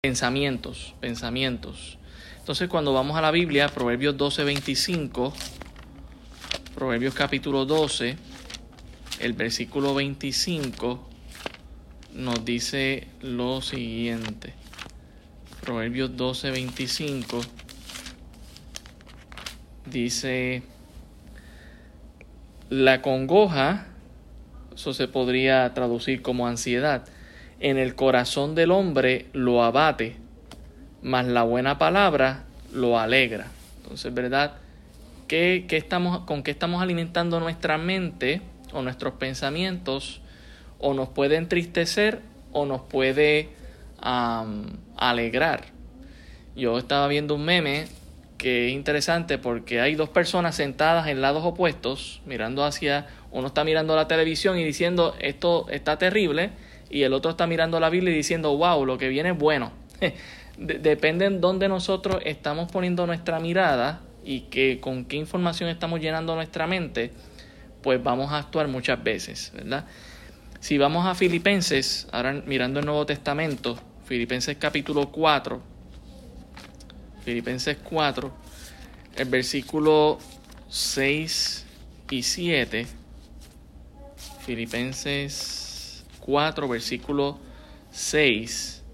pensamientos, pensamientos. Entonces cuando vamos a la Biblia, Proverbios 12, 25, Proverbios capítulo 12, el versículo 25 nos dice lo siguiente. Proverbios 12, 25 dice, la congoja, eso se podría traducir como ansiedad, en el corazón del hombre lo abate, mas la buena palabra lo alegra. Entonces, ¿verdad? ¿Qué, estamos, ¿Con qué estamos alimentando nuestra mente o nuestros pensamientos? O nos puede entristecer o nos puede alegrar. Yo estaba viendo un meme que es interesante porque hay dos personas sentadas en lados opuestos, mirando hacia, uno está mirando la televisión y diciendo esto está terrible, y el otro está mirando la Biblia y diciendo, wow, lo que viene es bueno. Depende en dónde nosotros estamos poniendo nuestra mirada y que, con qué información estamos llenando nuestra mente, pues vamos a actuar muchas veces, ¿verdad? Si vamos a Filipenses, ahora mirando el Nuevo Testamento, Filipenses capítulo 4, Filipenses 4, el versículo 6 y 7, Filipenses 4, versículo 6.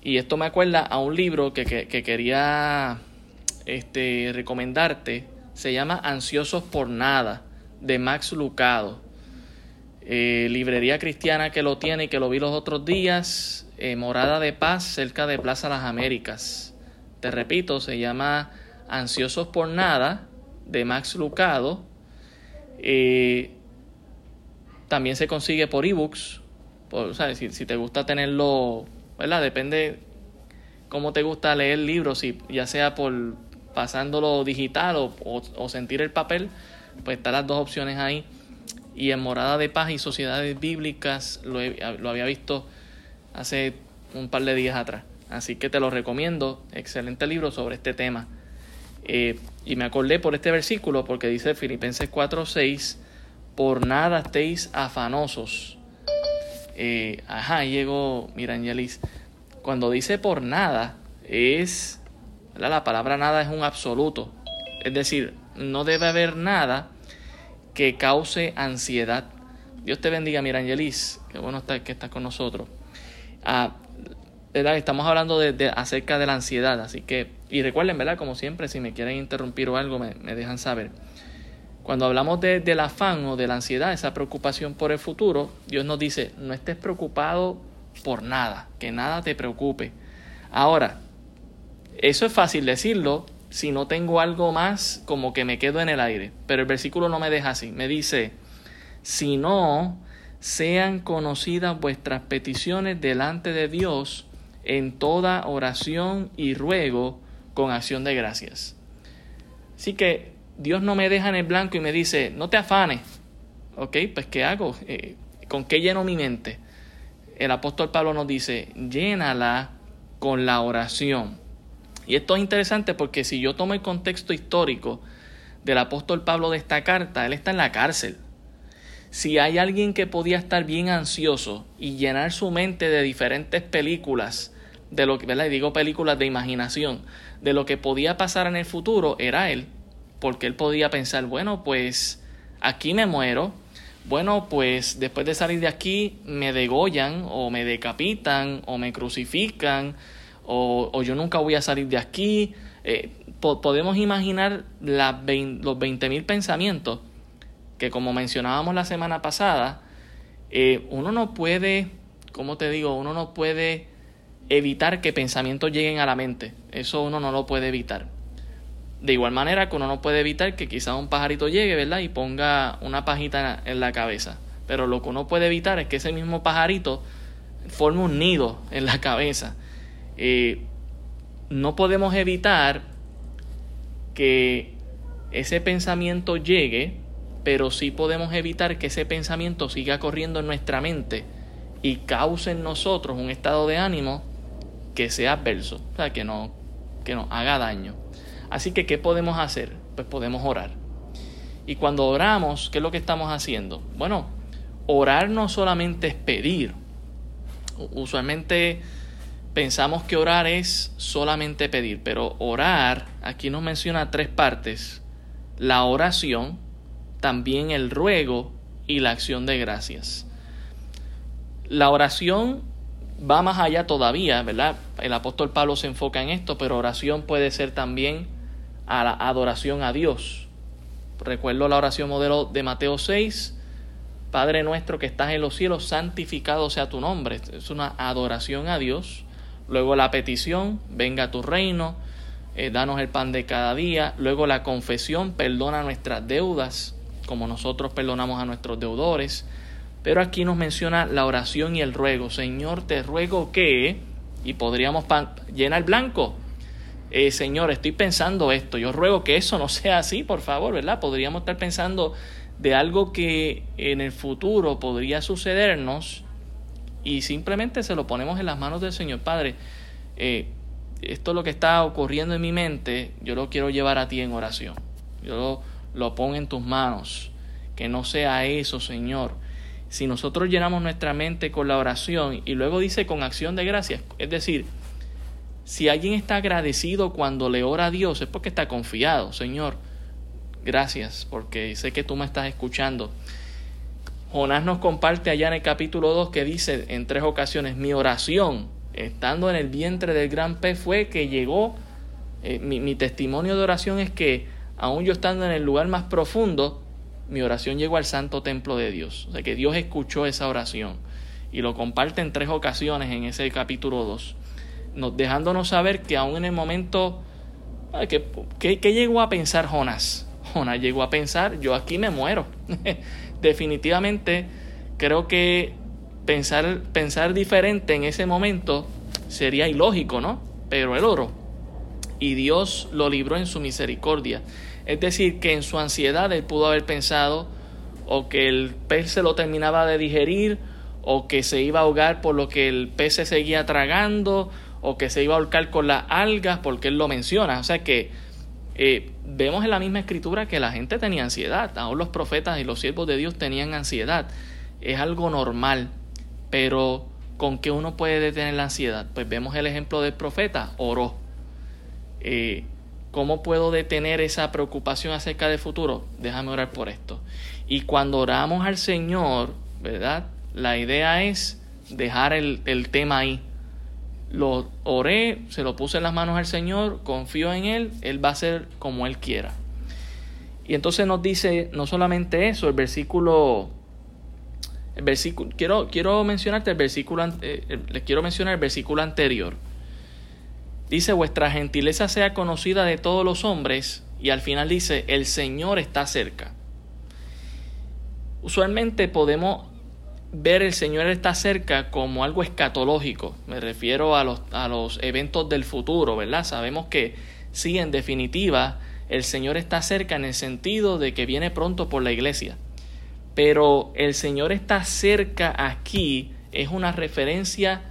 Y esto me acuerda a un libro que, quería este, recomendarte. Se llama Ansiosos por Nada, de Max Lucado. Eh, librería cristiana que lo tiene y que lo vi los otros días. Eh, Morada de Paz, cerca de Plaza Las Américas. Te repito, se llama Ansiosos por Nada, de Max Lucado. Eh, también se consigue por ebooks. Si, si, te gusta tenerlo, ¿verdad? Depende cómo te gusta leer libros, si, ya sea por pasándolo digital o, o, sentir el papel, pues están las dos opciones ahí. Y en Morada de Paz y Sociedades Bíblicas lo, lo había visto hace un par de días atrás. Así que te lo recomiendo. Excelente libro sobre este tema. Eh, y me acordé por este versículo porque dice Filipenses 4:6 por nada estéis afanosos. Eh, ajá, llegó, mira, Angelis, cuando dice por nada, es, la palabra nada es un absoluto. Es decir, no debe haber nada que cause ansiedad. Dios te bendiga, mira, Angelis, qué bueno está, que estás con nosotros. Ah, ¿verdad? Estamos hablando de, acerca de la ansiedad, así que, y recuerden, ¿verdad? Como siempre, si me quieren interrumpir o algo, me, me dejan saber. Cuando hablamos de, del afán o de la ansiedad, esa preocupación por el futuro, Dios nos dice, no estés preocupado por nada, que nada te preocupe. Ahora, eso es fácil decirlo si no tengo algo más como que me quedo en el aire, pero el versículo no me deja así, me dice, si no sean conocidas vuestras peticiones delante de Dios en toda oración y ruego con acción de gracias. Así que Dios no me deja en el blanco y me dice, no te afanes. Ok, pues ¿qué hago? Eh, ¿Con qué lleno mi mente? El apóstol Pablo nos dice, llénala con la oración. Y esto es interesante porque si yo tomo el contexto histórico del apóstol Pablo de esta carta, él está en la cárcel. Si hay alguien que podía estar bien ansioso y llenar su mente de diferentes películas, de lo que, ¿verdad? Y digo películas de imaginación, de lo que podía pasar en el futuro, era él porque él podía pensar, bueno, pues aquí me muero, bueno, pues después de salir de aquí me degollan o me decapitan o me crucifican o, yo nunca voy a salir de aquí. Eh, podemos imaginar las los 20.000 pensamientos que como mencionábamos la semana pasada, eh, uno no puede, ¿cómo te digo? Uno no puede evitar que pensamientos lleguen a la mente. Eso uno no lo puede evitar. De igual manera que uno no puede evitar que quizás un pajarito llegue, ¿verdad? Y ponga una pajita en la cabeza. Pero lo que uno puede evitar es que ese mismo pajarito forme un nido en la cabeza. Eh, no podemos evitar que ese pensamiento llegue, pero sí podemos evitar que ese pensamiento siga corriendo en nuestra mente y cause en nosotros un estado de ánimo que sea adverso, o sea, que, no, que nos haga daño. Así que, ¿qué podemos hacer? Pues podemos orar. Y cuando oramos, ¿qué es lo que estamos haciendo? Bueno, orar no solamente es pedir. Usualmente pensamos que orar es solamente pedir, pero orar, aquí nos menciona tres partes, la oración, también el ruego y la acción de gracias. La oración va más allá todavía, ¿verdad? El apóstol Pablo se enfoca en esto, pero oración puede ser también a la adoración a Dios. Recuerdo la oración modelo de Mateo 6, Padre nuestro que estás en los cielos, santificado sea tu nombre. Es una adoración a Dios. Luego la petición, venga tu reino, eh, danos el pan de cada día. Luego la confesión, perdona nuestras deudas, como nosotros perdonamos a nuestros deudores. Pero aquí nos menciona la oración y el ruego. Señor, te ruego que, y podríamos llenar blanco. Eh, Señor, estoy pensando esto. Yo ruego que eso no sea así, por favor, ¿verdad? Podríamos estar pensando de algo que en el futuro podría sucedernos y simplemente se lo ponemos en las manos del Señor. Padre, eh, esto es lo que está ocurriendo en mi mente, yo lo quiero llevar a ti en oración. Yo lo, lo pongo en tus manos. Que no sea eso, Señor. Si nosotros llenamos nuestra mente con la oración y luego dice con acción de gracias, es decir, si alguien está agradecido cuando le ora a Dios es porque está confiado, Señor, Gracias, porque sé que tú me estás escuchando. Jonás nos comparte allá en el capítulo 2 que dice en tres ocasiones, mi oración, estando en el vientre del gran pez, fue que llegó, eh, mi, mi testimonio de oración es que, aún yo estando en el lugar más profundo, mi oración llegó al santo templo de Dios. O sea que Dios escuchó esa oración y lo comparte en tres ocasiones en ese capítulo 2, nos, dejándonos saber que aún en el momento, ¿qué, qué llegó a pensar Jonás? Jonás llegó a pensar, yo aquí me muero. Definitivamente creo que pensar, pensar diferente en ese momento sería ilógico, ¿no? Pero él oró y Dios lo libró en su misericordia. Es decir, que en su ansiedad él pudo haber pensado o que el pez se lo terminaba de digerir o que se iba a ahogar por lo que el pez se seguía tragando o que se iba a ahorcar con las algas porque él lo menciona. O sea que eh, vemos en la misma escritura que la gente tenía ansiedad, aún los profetas y los siervos de Dios tenían ansiedad. Es algo normal, pero ¿con qué uno puede detener la ansiedad? Pues vemos el ejemplo del profeta, oró. Eh, ¿Cómo puedo detener esa preocupación acerca del futuro? Déjame orar por esto. Y cuando oramos al Señor, ¿verdad? La idea es dejar el, el tema ahí lo oré, se lo puse en las manos al Señor, confío en Él, Él va a ser como Él quiera. Y entonces nos dice no solamente eso, el versículo, el versículo quiero, quiero mencionarte el versículo, eh, les quiero mencionar el versículo anterior. Dice, vuestra gentileza sea conocida de todos los hombres, y al final dice, el Señor está cerca. Usualmente podemos ver el Señor está cerca como algo escatológico. Me refiero a los, a los eventos del futuro, ¿verdad? Sabemos que sí, en definitiva, el Señor está cerca en el sentido de que viene pronto por la iglesia. Pero el Señor está cerca aquí es una referencia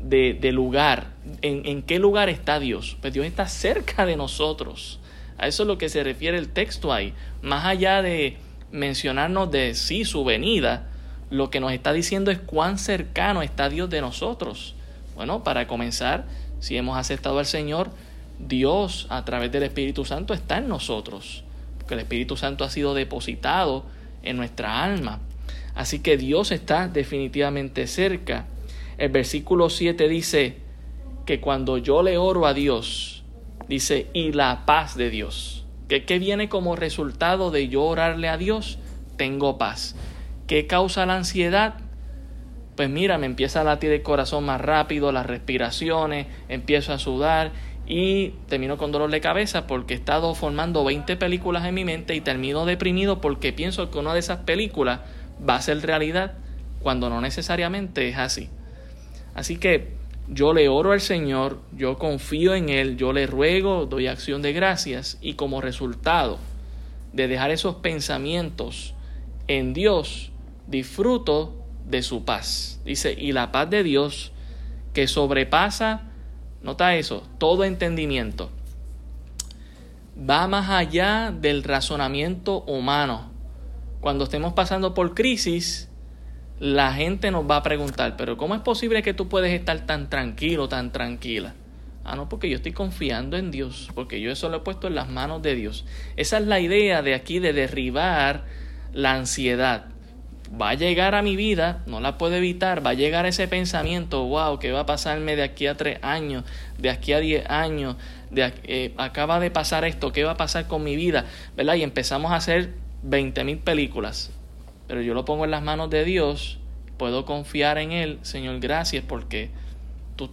de, de lugar. ¿En, ¿En qué lugar está Dios? Pues Dios está cerca de nosotros. A eso es lo que se refiere el texto ahí. Más allá de mencionarnos de sí su venida, lo que nos está diciendo es cuán cercano está Dios de nosotros. Bueno, para comenzar, si hemos aceptado al Señor, Dios a través del Espíritu Santo está en nosotros, porque el Espíritu Santo ha sido depositado en nuestra alma. Así que Dios está definitivamente cerca. El versículo 7 dice que cuando yo le oro a Dios, dice, y la paz de Dios. ¿Qué, qué viene como resultado de yo orarle a Dios? Tengo paz. ¿Qué causa la ansiedad? Pues mira, me empieza a latir el corazón más rápido, las respiraciones, empiezo a sudar y termino con dolor de cabeza porque he estado formando 20 películas en mi mente y termino deprimido porque pienso que una de esas películas va a ser realidad cuando no necesariamente es así. Así que yo le oro al Señor, yo confío en Él, yo le ruego, doy acción de gracias y como resultado de dejar esos pensamientos en Dios, disfruto de su paz. Dice, y la paz de Dios que sobrepasa, nota eso, todo entendimiento. Va más allá del razonamiento humano. Cuando estemos pasando por crisis, la gente nos va a preguntar, pero ¿cómo es posible que tú puedes estar tan tranquilo, tan tranquila? Ah, no, porque yo estoy confiando en Dios, porque yo eso lo he puesto en las manos de Dios. Esa es la idea de aquí de derribar la ansiedad. Va a llegar a mi vida, no la puedo evitar, va a llegar ese pensamiento, wow, ¿qué va a pasarme de aquí a tres años, de aquí a diez años, de, eh, acaba de pasar esto, ¿qué va a pasar con mi vida? ¿Verdad? Y empezamos a hacer 20 mil películas. Pero yo lo pongo en las manos de Dios, puedo confiar en Él, Señor, gracias porque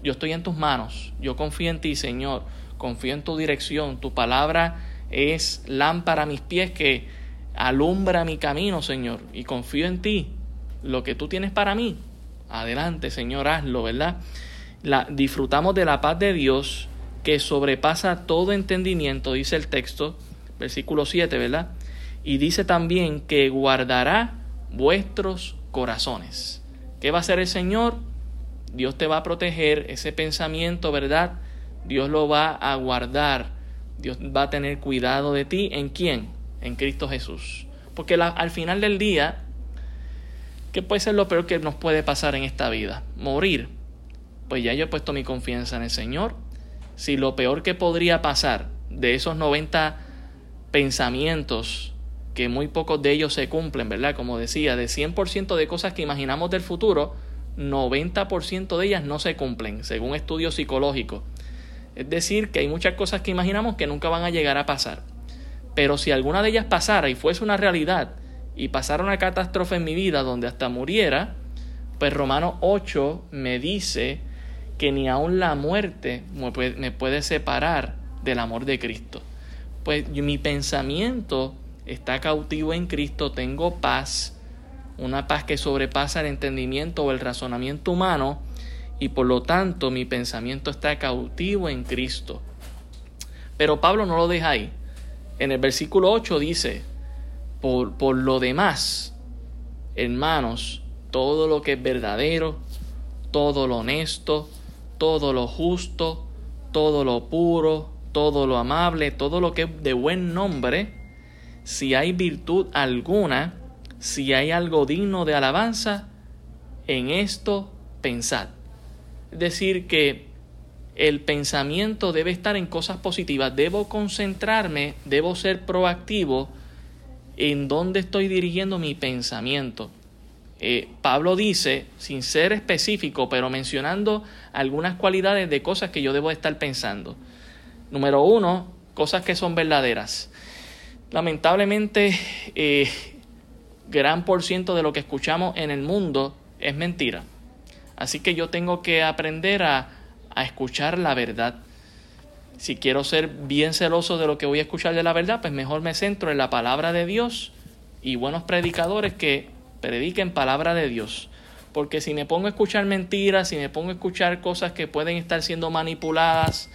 yo estoy en tus manos, yo confío en ti, Señor, confío en tu dirección, tu palabra es lámpara a mis pies que alumbra mi camino, Señor, y confío en ti, lo que tú tienes para mí, adelante, Señor, hazlo, ¿verdad? La, disfrutamos de la paz de Dios que sobrepasa todo entendimiento, dice el texto, versículo 7, ¿verdad? Y dice también que guardará vuestros corazones. ¿Qué va a hacer el Señor? Dios te va a proteger ese pensamiento, ¿verdad? Dios lo va a guardar. Dios va a tener cuidado de ti. ¿En quién? En Cristo Jesús. Porque al final del día, ¿qué puede ser lo peor que nos puede pasar en esta vida? Morir. Pues ya yo he puesto mi confianza en el Señor. Si lo peor que podría pasar de esos 90 pensamientos, que muy pocos de ellos se cumplen, ¿verdad? Como decía, de 100% de cosas que imaginamos del futuro, 90% de ellas no se cumplen, según estudios psicológicos. Es decir, que hay muchas cosas que imaginamos que nunca van a llegar a pasar. Pero si alguna de ellas pasara y fuese una realidad y pasara una catástrofe en mi vida donde hasta muriera, pues Romano 8 me dice que ni aun la muerte me puede separar del amor de Cristo. Pues mi pensamiento está cautivo en Cristo, tengo paz, una paz que sobrepasa el entendimiento o el razonamiento humano y por lo tanto mi pensamiento está cautivo en Cristo. Pero Pablo no lo deja ahí. En el versículo 8 dice, por, por lo demás, hermanos, todo lo que es verdadero, todo lo honesto, todo lo justo, todo lo puro, todo lo amable, todo lo que es de buen nombre, si hay virtud alguna, si hay algo digno de alabanza, en esto pensad. Es decir, que el pensamiento debe estar en cosas positivas. Debo concentrarme, debo ser proactivo en dónde estoy dirigiendo mi pensamiento. Eh, Pablo dice, sin ser específico, pero mencionando algunas cualidades de cosas que yo debo estar pensando. Número uno, cosas que son verdaderas. Lamentablemente, eh, gran por ciento de lo que escuchamos en el mundo es mentira. Así que yo tengo que aprender a, a escuchar la verdad. Si quiero ser bien celoso de lo que voy a escuchar de la verdad, pues mejor me centro en la palabra de Dios y buenos predicadores que prediquen palabra de Dios. Porque si me pongo a escuchar mentiras, si me pongo a escuchar cosas que pueden estar siendo manipuladas,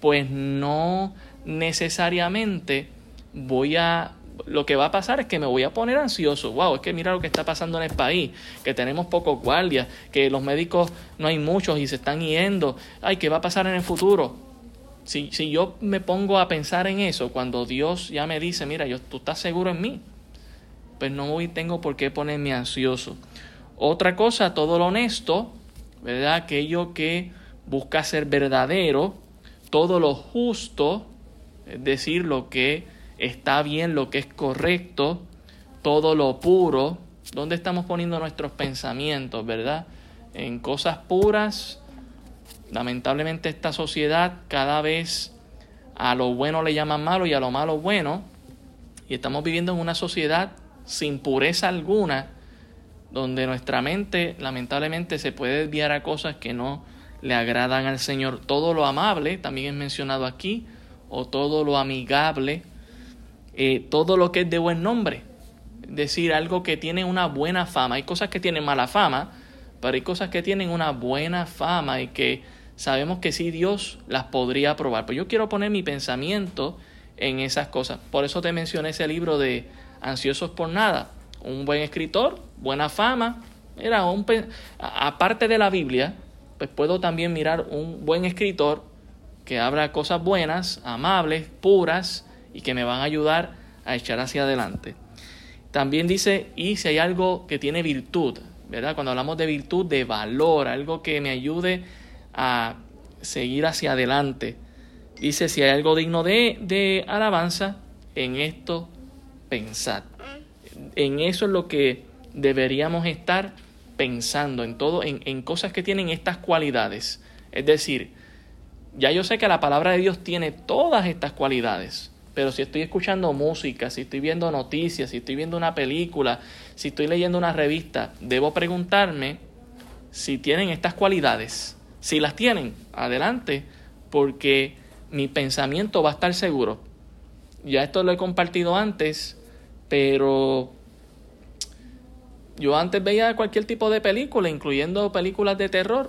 pues no necesariamente voy a lo que va a pasar es que me voy a poner ansioso. Wow, es que mira lo que está pasando en el país, que tenemos pocos guardias, que los médicos no hay muchos y se están yendo. Ay, ¿qué va a pasar en el futuro? Si, si yo me pongo a pensar en eso, cuando Dios ya me dice, mira, yo, tú estás seguro en mí, pues no voy, tengo por qué ponerme ansioso. Otra cosa, todo lo honesto, ¿verdad? Aquello que busca ser verdadero, todo lo justo, es decir, lo que está bien, lo que es correcto, todo lo puro. ¿Dónde estamos poniendo nuestros pensamientos, verdad? En cosas puras. Lamentablemente esta sociedad cada vez a lo bueno le llaman malo y a lo malo bueno. Y estamos viviendo en una sociedad sin pureza alguna, donde nuestra mente lamentablemente se puede desviar a cosas que no le agradan al Señor. Todo lo amable, también es mencionado aquí, o todo lo amigable, eh, todo lo que es de buen nombre. Decir, algo que tiene una buena fama. Hay cosas que tienen mala fama, pero hay cosas que tienen una buena fama y que sabemos que sí Dios las podría aprobar. Pero yo quiero poner mi pensamiento en esas cosas. Por eso te mencioné ese libro de Ansiosos por Nada. Un buen escritor, buena fama. Era un, aparte de la Biblia, pues puedo también mirar un buen escritor que habla cosas buenas, amables, puras, y que me van a ayudar a echar hacia adelante. También dice, y si hay algo que tiene virtud, ¿verdad? Cuando hablamos de virtud, de valor, algo que me ayude a seguir hacia adelante. Dice, si hay algo digno de, de alabanza, en esto pensad. En eso es lo que deberíamos estar pensando, en todo, en, en cosas que tienen estas cualidades. Es decir, ya yo sé que la palabra de Dios tiene todas estas cualidades, pero si estoy escuchando música, si estoy viendo noticias, si estoy viendo una película, si estoy leyendo una revista, debo preguntarme si tienen estas cualidades. Si las tienen, adelante, porque mi pensamiento va a estar seguro. Ya esto lo he compartido antes, pero yo antes veía cualquier tipo de película, incluyendo películas de terror,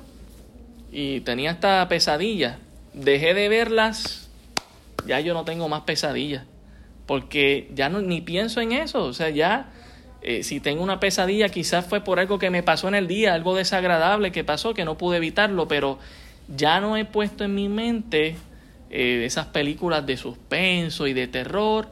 y tenía esta pesadilla. Dejé de verlas, ya yo no tengo más pesadillas, porque ya no, ni pienso en eso, o sea, ya eh, si tengo una pesadilla, quizás fue por algo que me pasó en el día, algo desagradable que pasó, que no pude evitarlo, pero ya no he puesto en mi mente eh, esas películas de suspenso y de terror.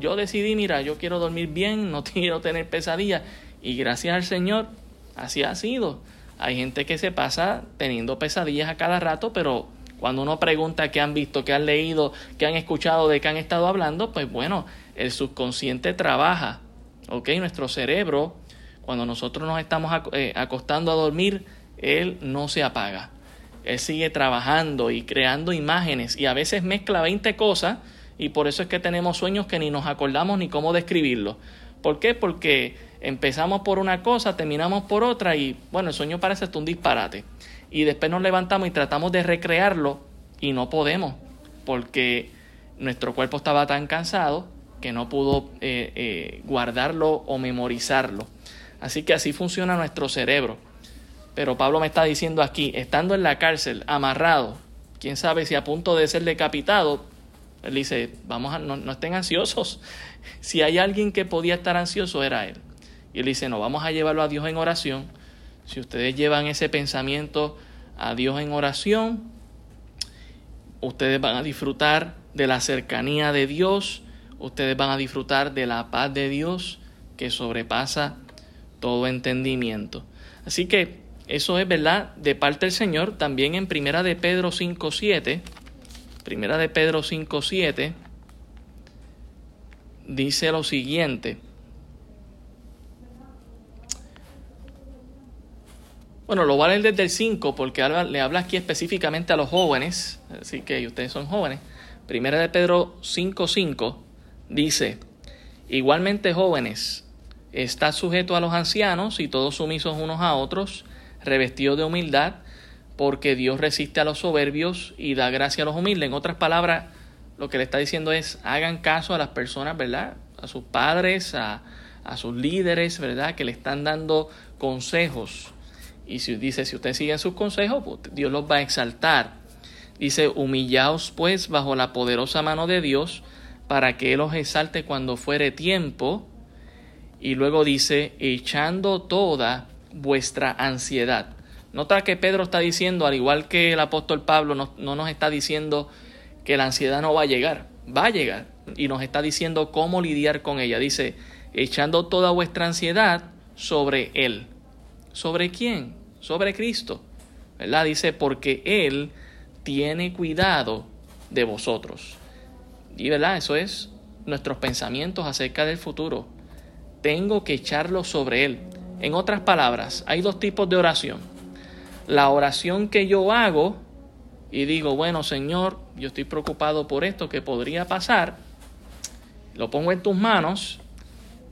Yo decidí, mira, yo quiero dormir bien, no quiero tener pesadillas. Y gracias al Señor, así ha sido. Hay gente que se pasa teniendo pesadillas a cada rato, pero cuando uno pregunta qué han visto, qué han leído, qué han escuchado, de qué han estado hablando, pues bueno, el subconsciente trabaja ¿ok? Nuestro cerebro, cuando nosotros nos estamos eh, acostando a dormir, él no se apaga. Él sigue trabajando y creando imágenes y a veces mezcla 20 cosas y por eso es que tenemos sueños que ni nos acordamos ni cómo describirlos. ¿Por qué? Porque empezamos por una cosa, terminamos por otra y bueno, el sueño parece un disparate. Y después nos levantamos y tratamos de recrearlo y no podemos porque nuestro cuerpo estaba tan cansado que no pudo eh, eh, guardarlo o memorizarlo. Así que así funciona nuestro cerebro. Pero Pablo me está diciendo aquí, estando en la cárcel, amarrado, quién sabe si a punto de ser decapitado, él dice, vamos a, no, no estén ansiosos. Si hay alguien que podía estar ansioso, era él. Y él dice, no, vamos a llevarlo a Dios en oración. Si ustedes llevan ese pensamiento a Dios en oración, ustedes van a disfrutar de la cercanía de Dios ustedes van a disfrutar de la paz de Dios que sobrepasa todo entendimiento. Así que eso es verdad de parte del Señor. También en Primera de Pedro 5.7, Primera de Pedro 5.7, dice lo siguiente. Bueno, lo leer desde el 5 porque le habla aquí específicamente a los jóvenes, así que ustedes son jóvenes. Primera de Pedro 5.5 Dice, igualmente jóvenes, está sujeto a los ancianos y todos sumisos unos a otros, revestidos de humildad, porque Dios resiste a los soberbios y da gracia a los humildes. En otras palabras, lo que le está diciendo es, hagan caso a las personas, ¿verdad? A sus padres, a, a sus líderes, ¿verdad? Que le están dando consejos. Y si dice, si ustedes siguen sus consejos, pues Dios los va a exaltar. Dice, humillaos pues bajo la poderosa mano de Dios, para que Él os exalte cuando fuere tiempo. Y luego dice, echando toda vuestra ansiedad. Nota que Pedro está diciendo, al igual que el apóstol Pablo, no, no, nos está diciendo que la ansiedad no va a llegar, va a llegar. Y nos está diciendo cómo lidiar con ella. Dice, echando toda vuestra ansiedad sobre Él. ¿Sobre quién? Sobre Cristo. ¿Verdad? Dice, porque Él tiene cuidado de vosotros. Y verdad, eso es nuestros pensamientos acerca del futuro. Tengo que echarlo sobre Él. En otras palabras, hay dos tipos de oración. La oración que yo hago y digo, bueno Señor, yo estoy preocupado por esto que podría pasar, lo pongo en tus manos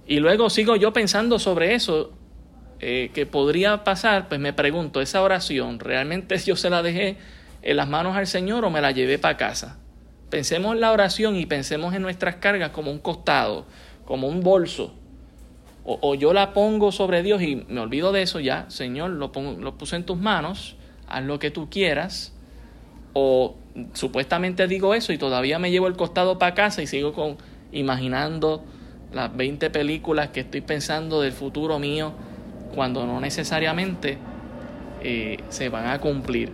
y luego sigo yo pensando sobre eso eh, que podría pasar, pues me pregunto, esa oración, ¿realmente yo se la dejé en las manos al Señor o me la llevé para casa? Pensemos en la oración y pensemos en nuestras cargas como un costado, como un bolso. O, yo la pongo sobre Dios y me olvido de eso ya, Señor, lo, lo puse en tus manos, haz lo que tú quieras. O supuestamente digo eso y todavía me llevo el costado para casa y sigo con, imaginando las 20 películas que estoy pensando del futuro mío cuando no necesariamente eh, se van a cumplir.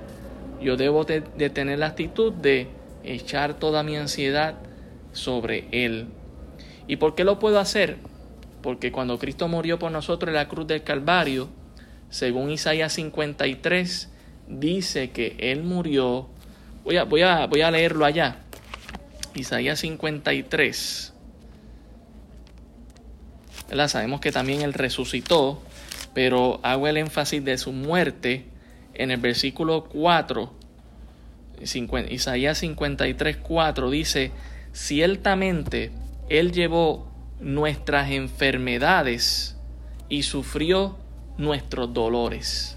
Yo debo de tener la actitud de echar toda mi ansiedad sobre Él. ¿Y por qué lo puedo hacer? Porque cuando Cristo murió por nosotros en la cruz del Calvario, según Isaías 53, dice que Él murió. Voy a, voy a, voy a leerlo allá. Isaías 53. Sabemos que también Él resucitó, pero hago el énfasis de su muerte en el versículo 4. Isaías 53, 4 dice, ciertamente Él llevó nuestras enfermedades y sufrió nuestros dolores.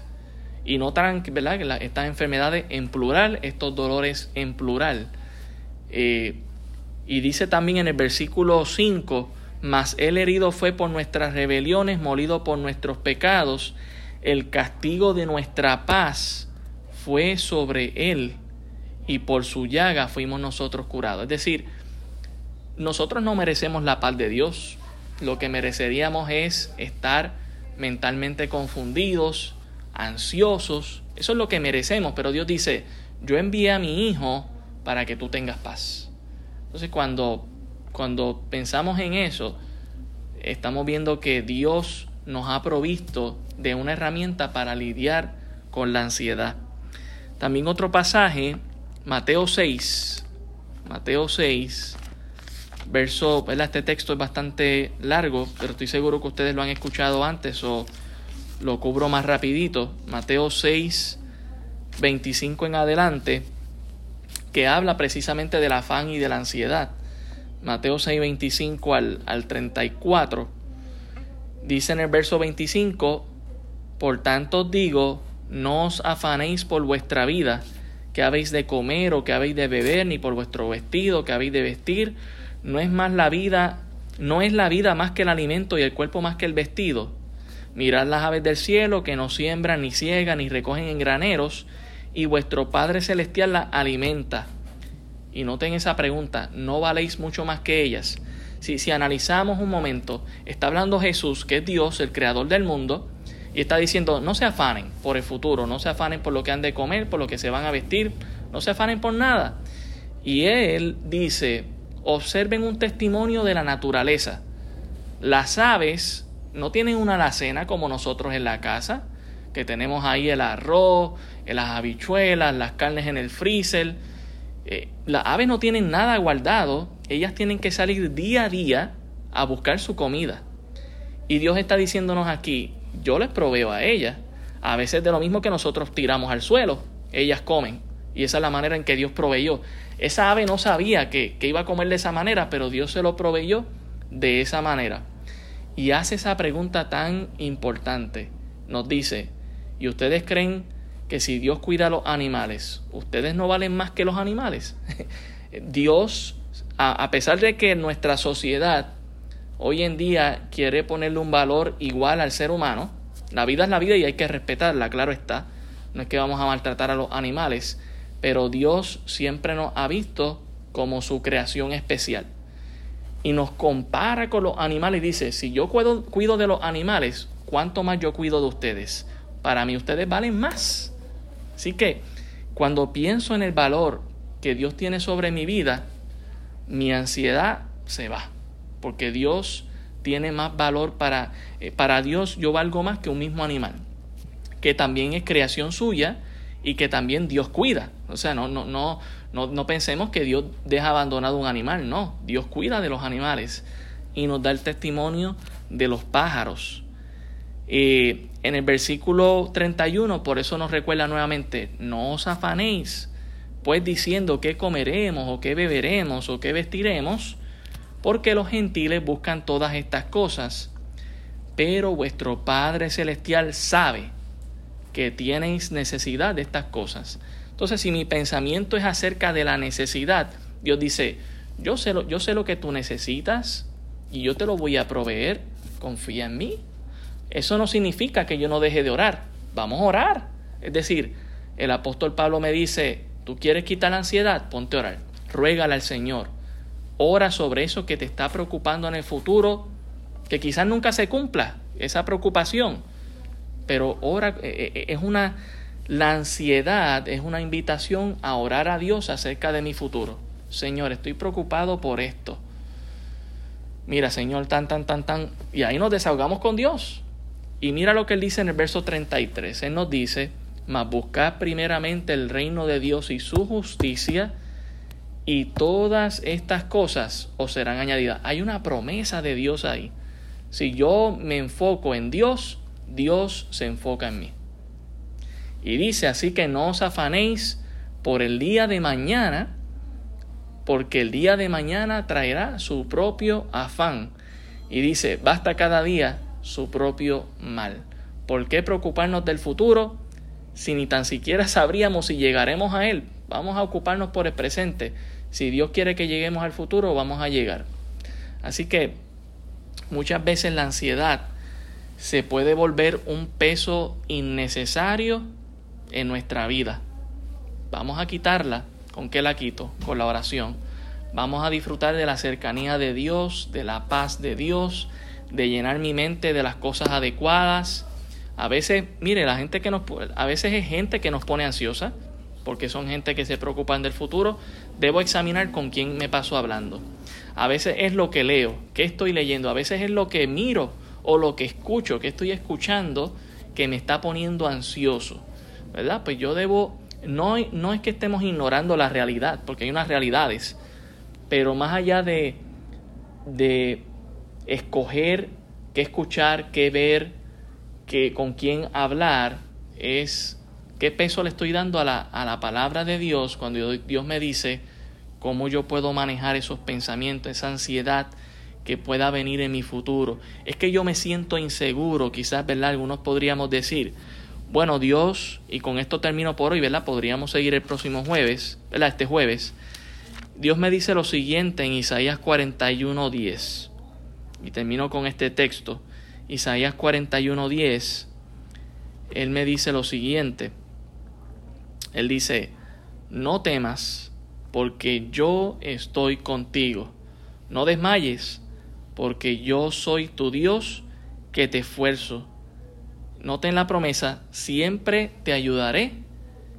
Y notarán ¿verdad? que estas enfermedades en plural, estos dolores en plural. Eh, y dice también en el versículo 5, mas él herido fue por nuestras rebeliones, molido por nuestros pecados, el castigo de nuestra paz fue sobre él, y por su llaga fuimos nosotros curados. Es decir, nosotros no merecemos la paz de Dios, lo que mereceríamos es estar mentalmente confundidos, ansiosos, eso es lo que merecemos, pero Dios dice, yo envié a mi Hijo para que tú tengas paz. Entonces cuando, cuando pensamos en eso, estamos viendo que Dios nos ha provisto de una herramienta para lidiar con la ansiedad. También otro pasaje, Mateo 6, Mateo 6, verso, este texto es bastante largo, pero estoy seguro que ustedes lo han escuchado antes o lo cubro más rapidito. Mateo 6, 25 en adelante, que habla precisamente del afán y de la ansiedad. Mateo 6, 25 al, al 34. Dice en el verso 25, por tanto digo, no os afanéis por vuestra vida, que habéis de comer o que habéis de beber, ni por vuestro vestido, que habéis de vestir no es más la vida, no es la vida más que el alimento y el cuerpo más que el vestido. Mirad las aves del cielo que no siembran, ni ciegan, ni recogen en graneros, y vuestro Padre Celestial las alimenta. Y noten esa pregunta, ¿no valéis mucho más que ellas? Si, si analizamos un momento, está hablando Jesús, que es Dios, el creador del mundo, y está diciendo, no se afanen por el futuro, no se afanen por lo que han de comer, por lo que se van a vestir, no se afanen por nada. Y Él dice, observen un testimonio de la naturaleza. Las aves no tienen una alacena como nosotros en la casa, que tenemos ahí el arroz, las habichuelas, las carnes en el freezer. Eh, las aves no tienen nada guardado, ellas tienen que salir día a día a buscar su comida. Y Dios está diciéndonos aquí, yo les proveo a ellas. A veces de lo mismo que nosotros tiramos al suelo, ellas comen. Y esa es la manera en que Dios proveyó. Esa ave no sabía que, iba a comer de esa manera, pero Dios se lo proveyó de esa manera. Y hace esa pregunta tan importante. Nos dice, ¿y ustedes creen que si Dios cuida a los animales, ustedes no valen más que los animales? Dios, a, a pesar de que nuestra sociedad hoy en día quiere ponerle un valor igual al ser humano, la vida es la vida y hay que respetarla, claro está. No es que vamos a maltratar a los animales, pero Dios siempre nos ha visto como su creación especial. Y nos compara con los animales y dice, si yo cuido, cuido de los animales, ¿cuánto más yo cuido de ustedes? Para mí ustedes valen más. Así que cuando pienso en el valor que Dios tiene sobre mi vida, mi ansiedad se va. Porque Dios tiene más valor para, eh, para Dios yo valgo más que un mismo animal, que también es creación suya y que también Dios cuida. O sea, no, no, no, no, pensemos que Dios deja abandonado un animal, no, Dios cuida de los animales y nos da el testimonio de los pájaros. Eh, en el versículo 31, por eso nos recuerda nuevamente, no os afanéis, pues diciendo qué comeremos o qué beberemos o qué vestiremos, porque los gentiles buscan todas estas cosas, pero vuestro Padre Celestial sabe que tienes necesidad de estas cosas. Entonces, si mi pensamiento es acerca de la necesidad, Dios dice, yo sé lo, yo sé lo que tú necesitas y yo te lo voy a proveer, confía en mí. Eso no significa que yo no deje de orar, vamos a orar. Es decir, el apóstol Pablo me dice, tú quieres quitar la ansiedad, ponte a orar, ruégale al Señor, ora sobre eso que te está preocupando en el futuro, que quizás nunca se cumpla, esa preocupación pero ora, eh, eh, eh, es una, la ansiedad es una invitación a orar a Dios acerca de mi futuro. Señor, estoy preocupado por esto. Mira, Señor, tan, tan, tan, tan. Y ahí nos desahogamos con Dios. Y mira lo que él dice en el verso 33. Él nos dice, mas buscad primeramente el reino de Dios y su justicia, y todas estas cosas os serán añadidas. Hay una promesa de Dios ahí. Si yo me enfoco en Dios, Dios se enfoca en mí. Y dice, así que no os afanéis por el día de mañana, porque el día de mañana traerá su propio afán. Y dice, basta cada día su propio mal. ¿Por qué preocuparnos del futuro si ni tan siquiera sabríamos si llegaremos a él? Vamos a ocuparnos por el presente. Si Dios quiere que lleguemos al futuro, vamos a llegar. Así que muchas veces la ansiedad se puede volver un peso innecesario en nuestra vida. Vamos a quitarla. ¿Con qué la quito? Con la oración. Vamos a disfrutar de la cercanía de Dios, de la paz de Dios, de llenar mi mente de las cosas adecuadas. A veces, mire, la gente que nos a veces es gente que nos pone ansiosa, porque son gente que se preocupan del futuro. Debo examinar con quién me paso hablando. A veces es lo que leo, qué estoy leyendo, a veces es lo que miro o lo que escucho, que estoy escuchando que me está poniendo ansioso. ¿Verdad? Pues yo debo no, no es que estemos ignorando la realidad, porque hay unas realidades, pero más allá de, de escoger qué escuchar, qué ver, qué, con quién hablar, es qué peso le estoy dando a la, a la palabra de Dios cuando Dios me dice cómo yo puedo manejar esos pensamientos, esa ansiedad que pueda venir en mi futuro. Es que yo me siento inseguro, quizás, ¿verdad? Algunos podríamos decir, bueno, Dios, y con esto termino por hoy, ¿verdad? Podríamos seguir el próximo jueves, ¿verdad? Este jueves. Dios me dice lo siguiente en Isaías 41:10. Y termino con este texto. Isaías 41:10. Él me dice lo siguiente. Él dice, no temas, porque yo estoy contigo. No desmayes, porque yo soy tu Dios que te esfuerzo Noten la promesa, siempre te ayudaré,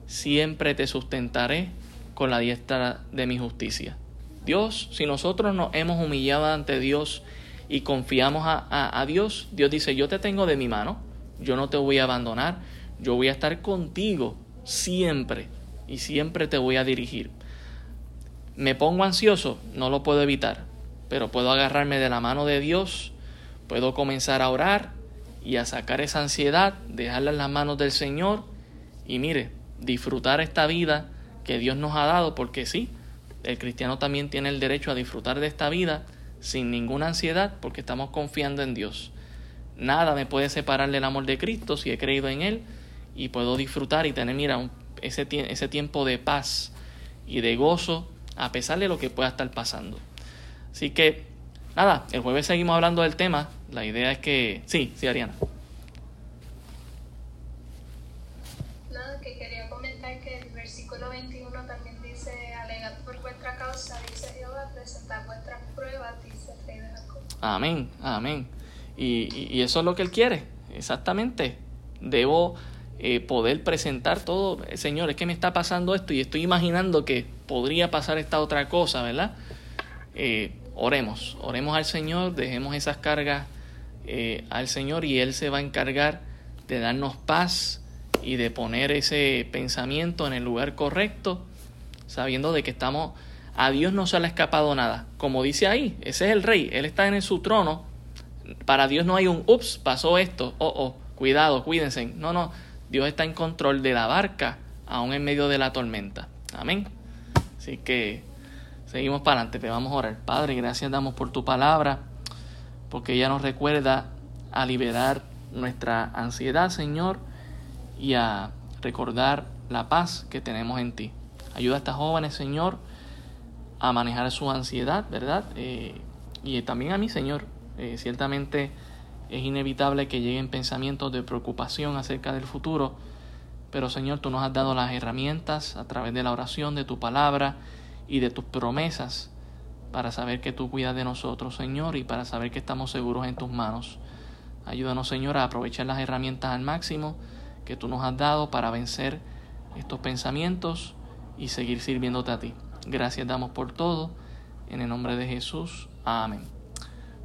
siempre te sustentaré con la diestra de mi justicia. Dios, si nosotros nos hemos humillado ante Dios y confiamos a, a, Dios, Dios dice, yo te tengo de mi mano, yo no te voy a abandonar, yo voy a estar contigo siempre y siempre te voy a dirigir. Me pongo ansioso, no lo puedo evitar, pero puedo agarrarme de la mano de Dios, puedo comenzar a orar, y a sacar esa ansiedad, dejarla en las manos del Señor y mire, disfrutar esta vida que Dios nos ha dado, porque sí, el cristiano también tiene el derecho a disfrutar de esta vida sin ninguna ansiedad, porque estamos confiando en Dios. Nada me puede separar del amor de Cristo si he creído en Él y puedo disfrutar y tener, mira, ese, ese tiempo de paz y de gozo a pesar de lo que pueda estar pasando. Así que Nada, el jueves seguimos hablando del tema. La idea es que... Sí, sí, Ariana. Nada, que quería comentar que el versículo 21 también dice, por vuestra causa, dice vuestras pruebas, Amén, amén. Y, eso es lo que él quiere, exactamente. Debo eh, poder presentar todo, Señor, es que me está pasando esto y estoy imaginando que podría pasar esta otra cosa, ¿verdad? Eh, oremos, oremos al Señor, dejemos esas cargas eh, al Señor y Él se va a encargar de darnos paz y de poner ese pensamiento en el lugar correcto, sabiendo de que estamos, a Dios no se le ha escapado nada. Como dice ahí, ese es el rey, Él está en su trono, para Dios no hay un, ups, pasó esto, oh, oh, cuidado, cuídense. No, no, Dios está en control de la barca, aún en medio de la tormenta. Amén. Así que Seguimos para adelante, te vamos a orar. Padre, gracias damos por tu palabra, porque ella nos recuerda a liberar nuestra ansiedad, Señor, y a recordar la paz que tenemos en ti. Ayuda a estas jóvenes, Señor, a manejar su ansiedad, ¿verdad? Eh, y también a mí, Señor. Eh, ciertamente es inevitable que lleguen pensamientos de preocupación acerca del futuro, pero Señor, tú nos has dado las herramientas a través de la oración, de tu palabra, y de tus promesas para saber que tú cuidas de nosotros, Señor, y para saber que estamos seguros en tus manos. Ayúdanos, Señor, a aprovechar las herramientas al máximo que tú nos has dado para vencer estos pensamientos y seguir sirviéndote a ti. Gracias damos por todo. En el nombre de Jesús. Amén.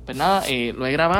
Pues nada, eh, lo he grabado.